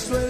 sueño.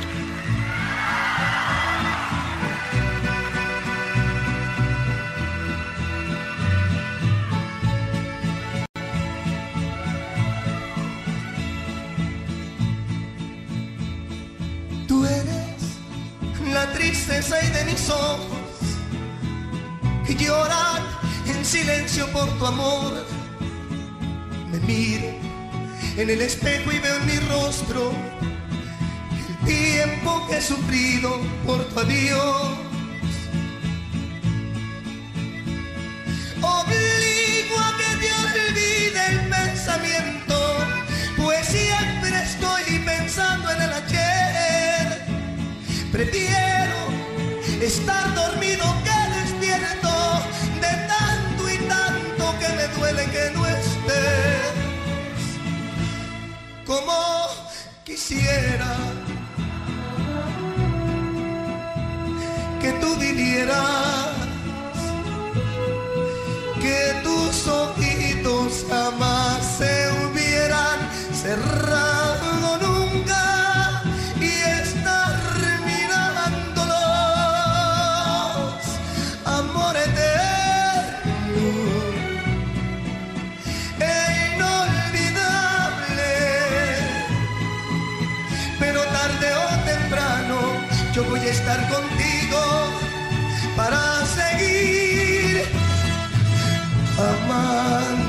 Y de mis ojos que lloran en silencio por tu amor. Me miro en el espejo y veo en mi rostro el tiempo que he sufrido por tu adiós. Obligo a que te olvide el pensamiento, pues siempre estoy pensando en el ayer. Prefiero estar dormido que despierto de tanto y tanto que me duele que no estés. Como quisiera que tú vivieras, que tus ojitos jamás contigo para seguir amándonos.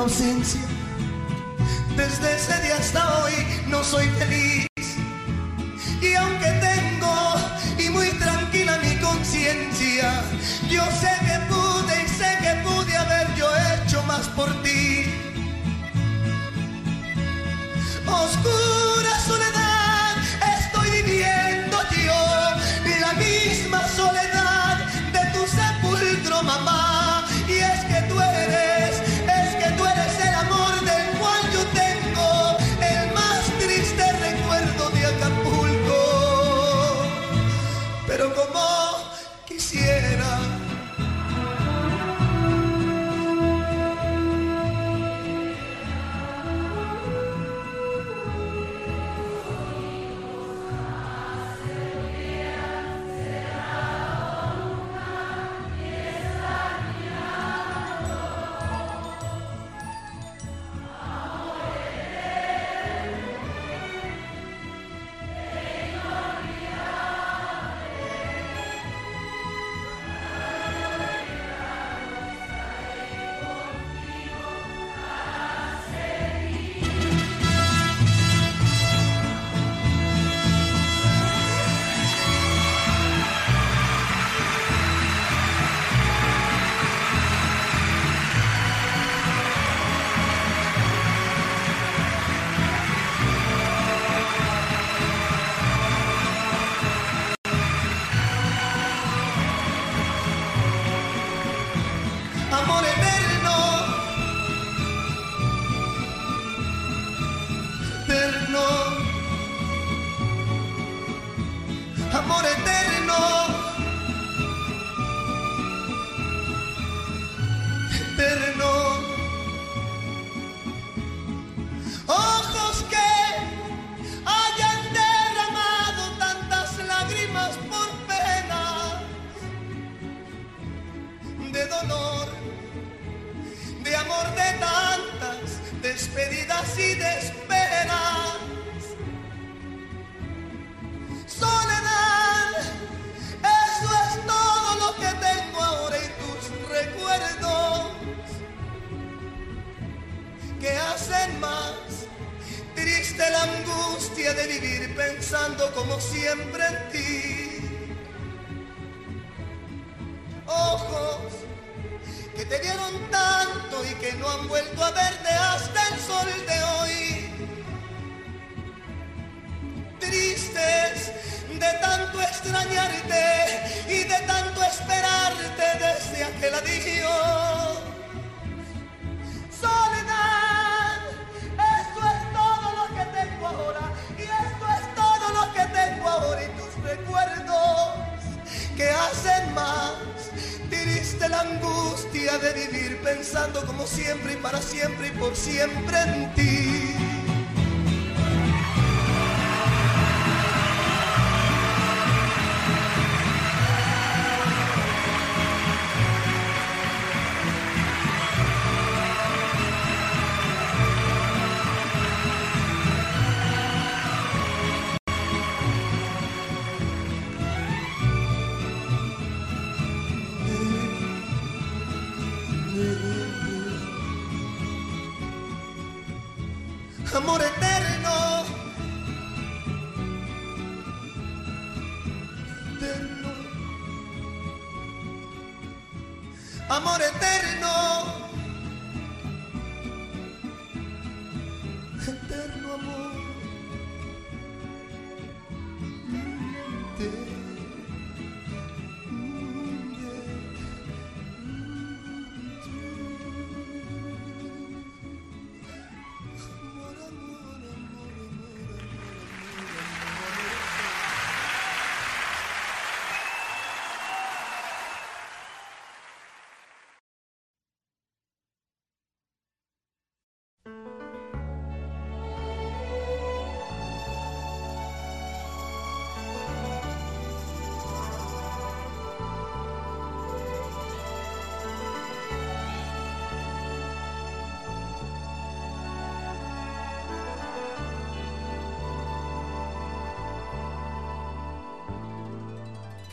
Ausencia. Desde ese día hasta hoy no soy feliz.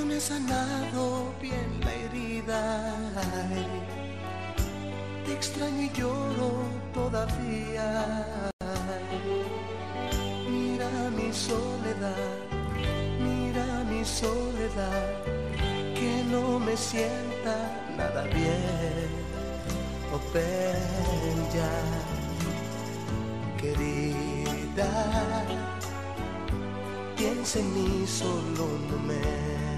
no me ha sanado bien la herida. Te extraño y lloro todavía. Mira mi soledad, mira mi soledad, que no me sienta nada bien. Oh, ven ya, querida, piensa en mí solo un momento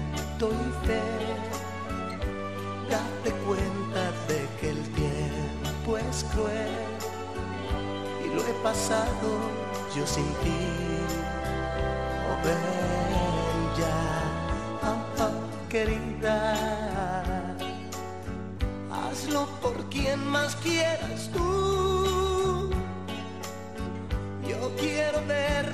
Date cuenta de que el tiempo es cruel y lo he pasado yo sin ti. Oh, ya, ah, ah, querida, hazlo por quien más quieras tú. Yo quiero ver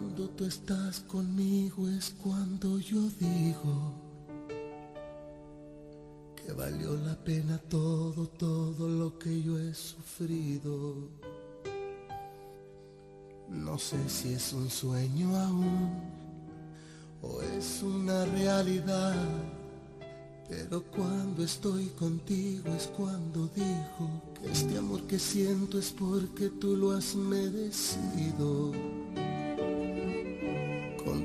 Cuando tú estás conmigo es cuando yo digo que valió la pena todo, todo lo que yo he sufrido. No sé si es un sueño aún o es una realidad. Pero cuando estoy contigo es cuando digo que este amor que siento es porque tú lo has merecido.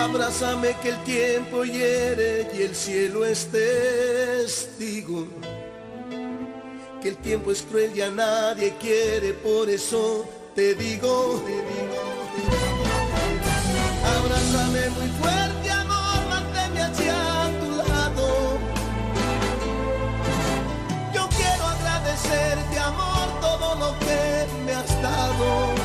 Abrázame que el tiempo hiere y el cielo es testigo. Que el tiempo es cruel y a nadie quiere, por eso te digo, te digo. Abrázame muy fuerte, amor, manténme hacia tu lado. Yo quiero agradecerte, amor, todo lo que me has dado.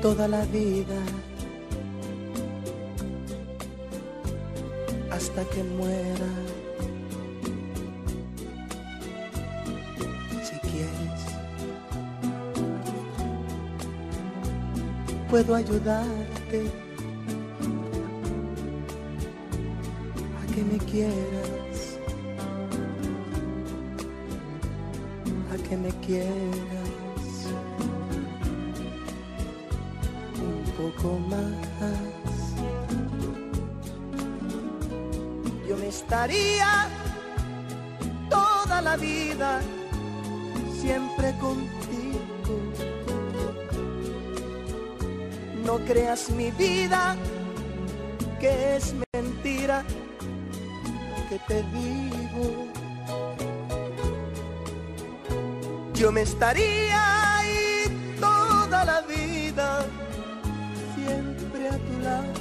Toda la vida. Hasta que muera. Si quieres, puedo ayudarte. A que me quieras, que me quieras. poco más. Yo me estaría toda la vida siempre contigo. No creas mi vida que es mentira que te digo. Yo me estaría ahí toda la vida a tu lado.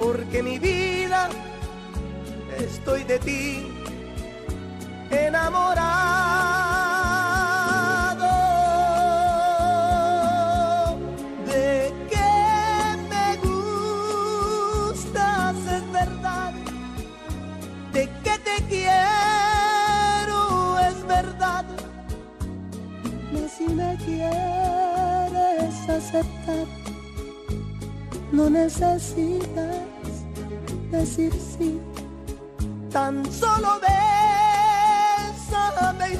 Porque mi vida estoy de ti enamorado. Necesitas decir sí, tan solo bésame y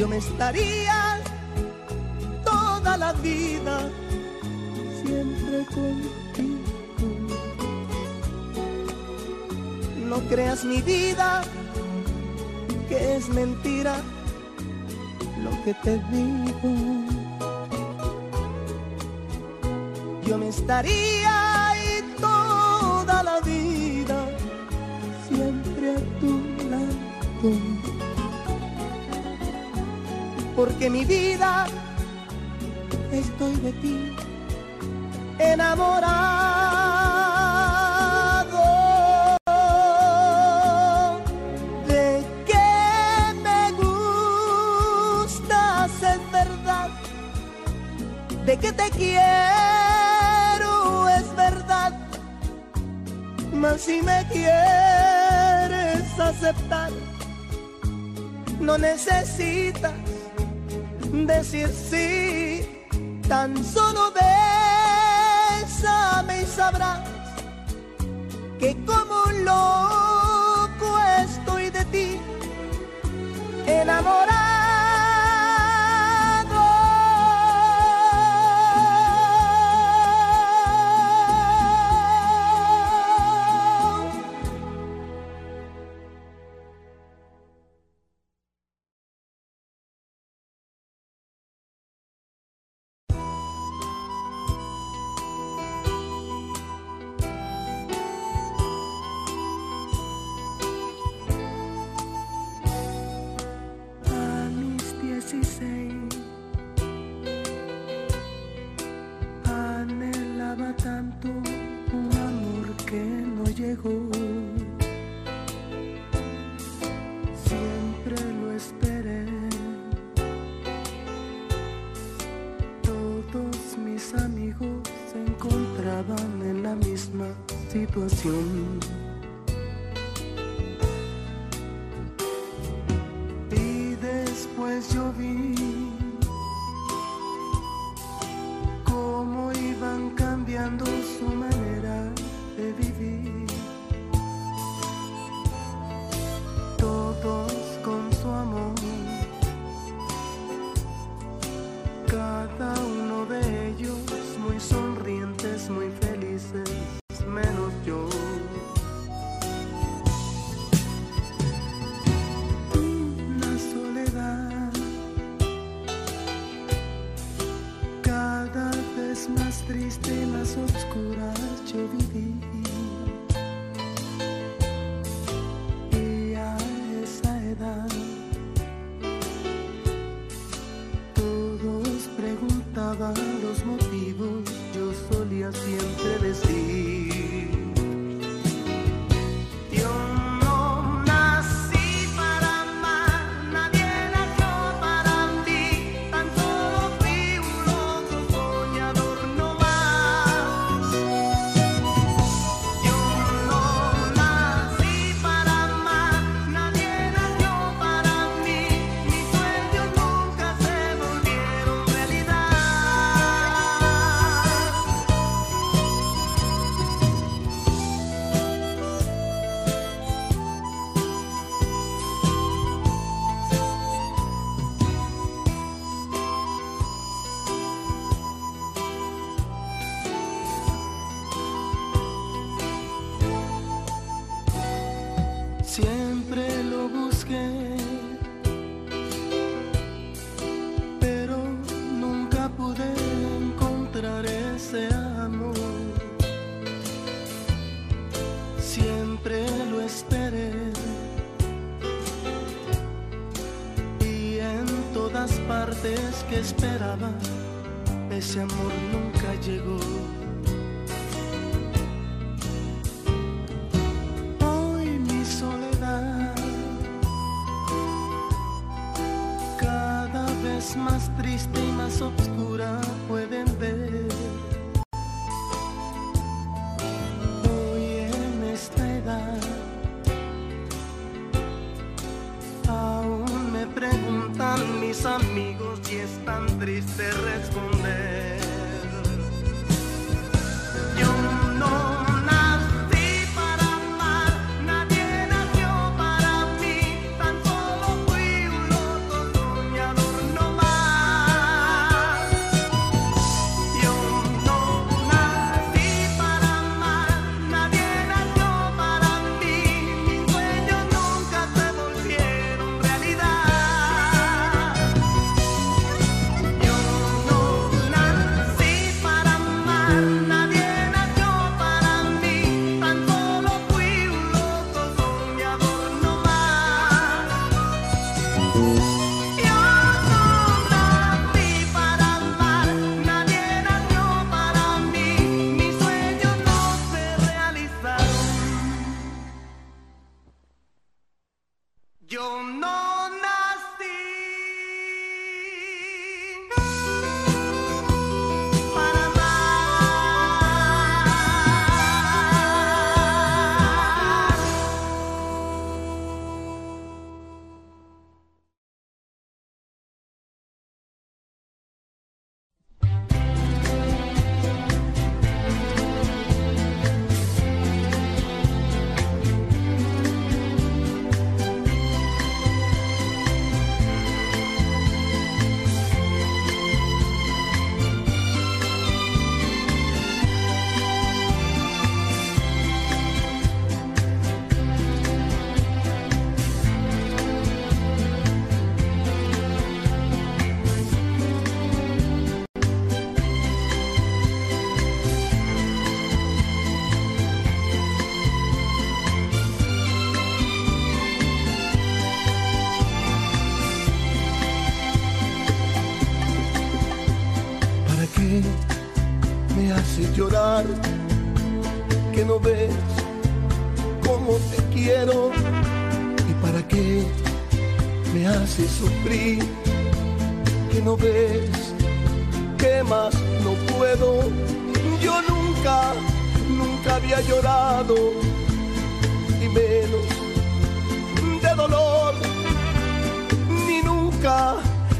yo me estaría toda la vida siempre contigo. No creas mi vida, que es mentira lo que te digo. Yo me estaría porque mi vida estoy de ti enamorado. De que me gustas es verdad, de que te quiero es verdad, mas si me quieres aceptar, no necesitas decir sí, tan solo bésame y sabrás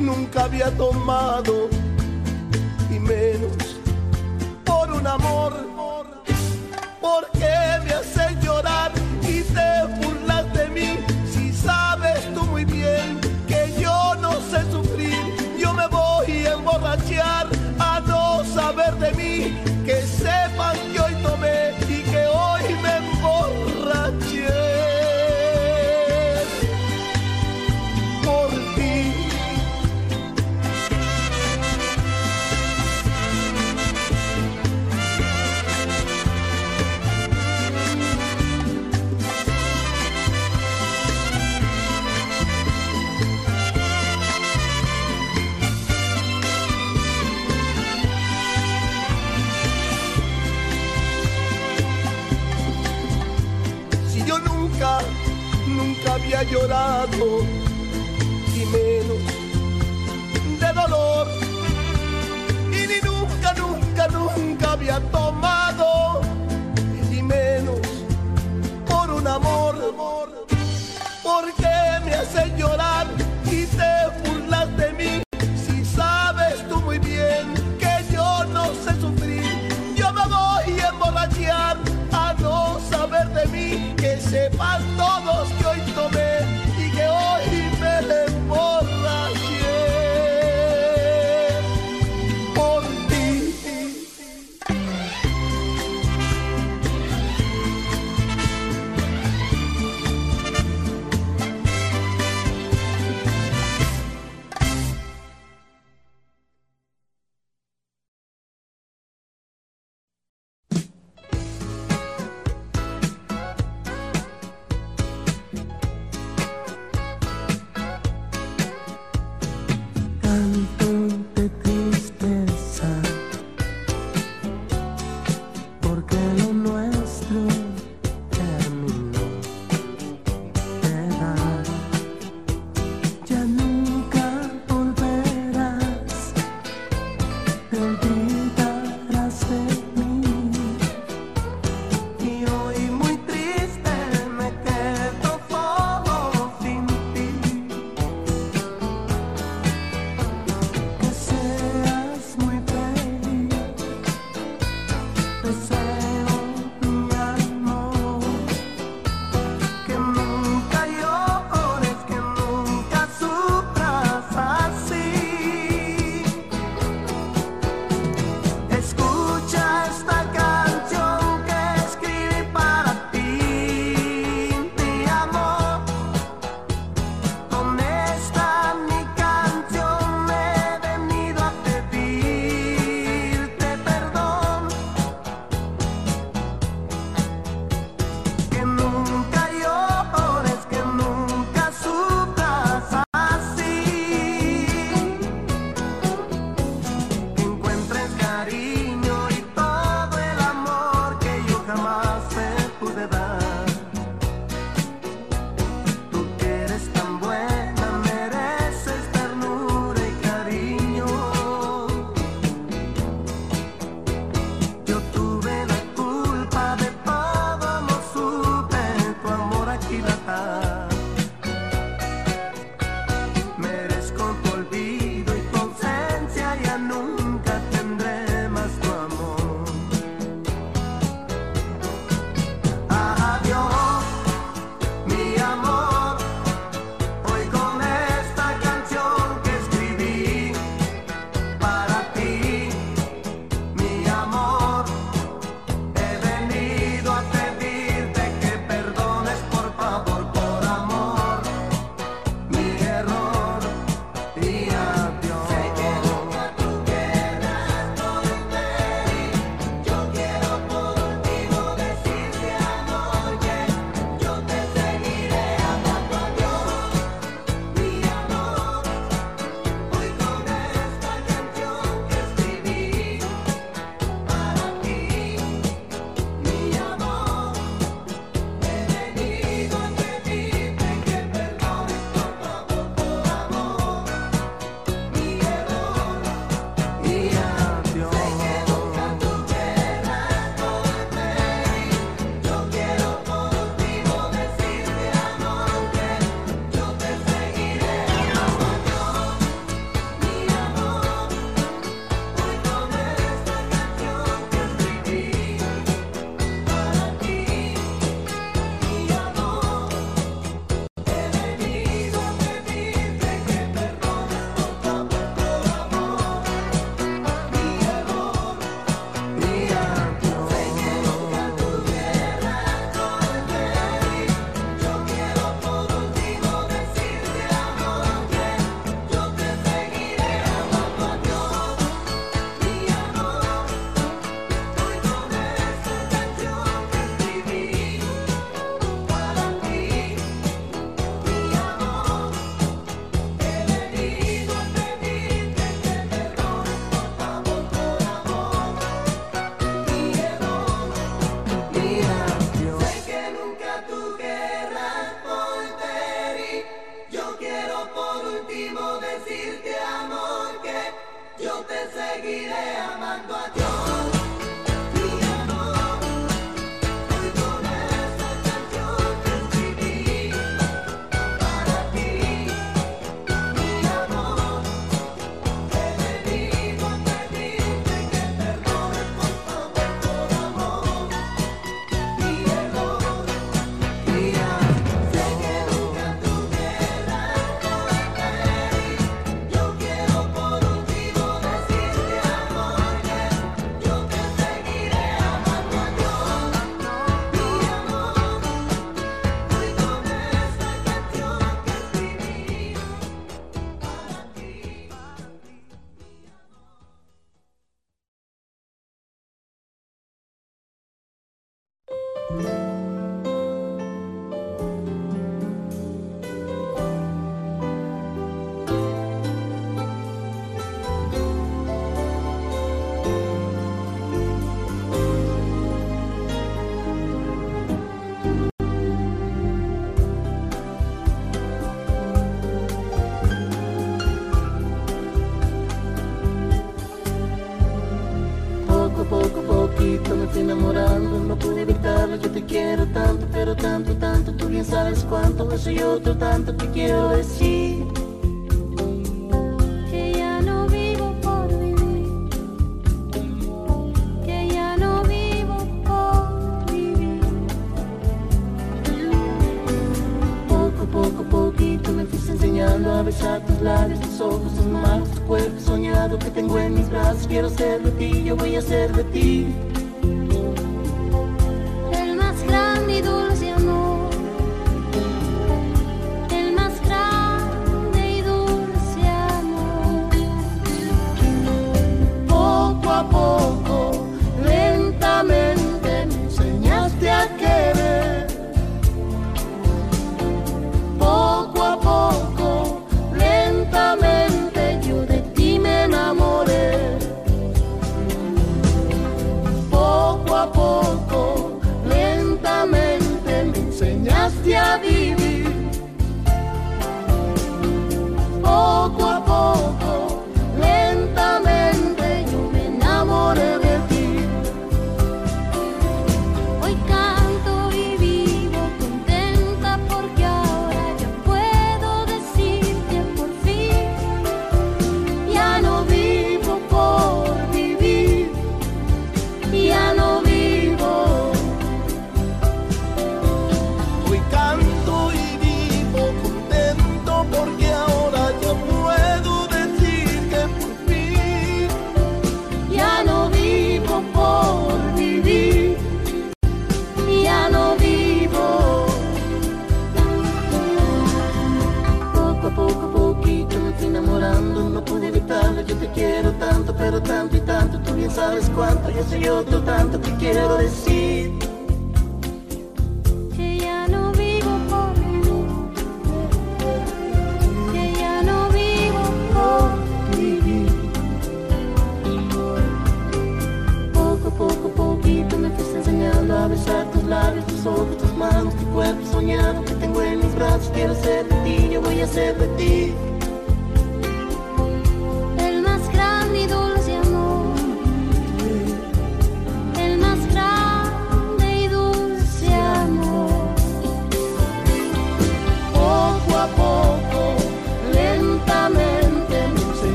nunca, había tomado y menos por un amor. llorado y menos de dolor. Y ni nunca, nunca, nunca había tomado tanto, tanto, tú bien sabes cuánto, eso y otro tanto te quiero decir.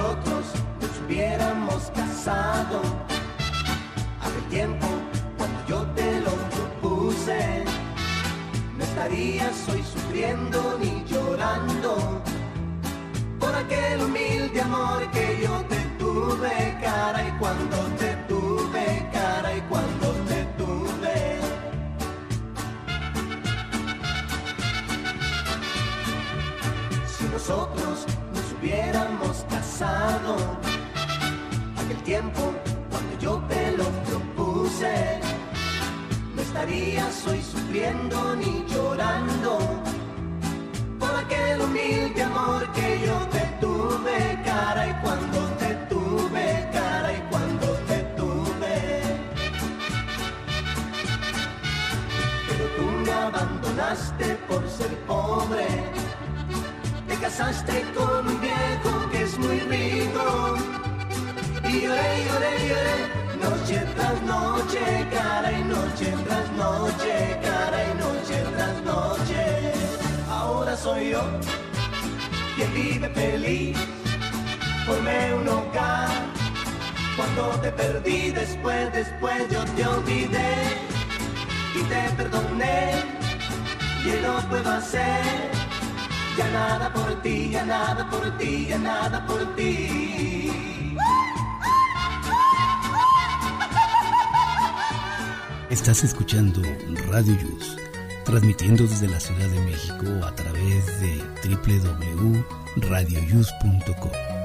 nosotros nos hubiéramos casado. Hace tiempo, cuando yo te lo propuse, no estarías hoy sufriendo ni llorando por aquel humilde amor que yo te tuve, cara, y cuando te tuve, cara, y cuando hubiéramos casado, aquel tiempo cuando yo te lo propuse, no estarías hoy sufriendo ni llorando por aquel humilde amor que yo te tuve, cara y cuando te tuve, cara y cuando te tuve. Pero tú me abandonaste por ser pobre, casaste con un viejo que es muy rico. Y lloré, lloré, lloré, noche tras noche, cara y noche tras noche, cara y noche tras noche ahora soy yo quien vive feliz. Formé un hogar cuando te perdí, después, después yo te olvidé y te perdoné. Y no puedo hacer ya nada por ti, ya nada por ti, ya nada por ti. Estás escuchando Radio Yus, transmitiendo desde la Ciudad de México a través de www.radioyus.com.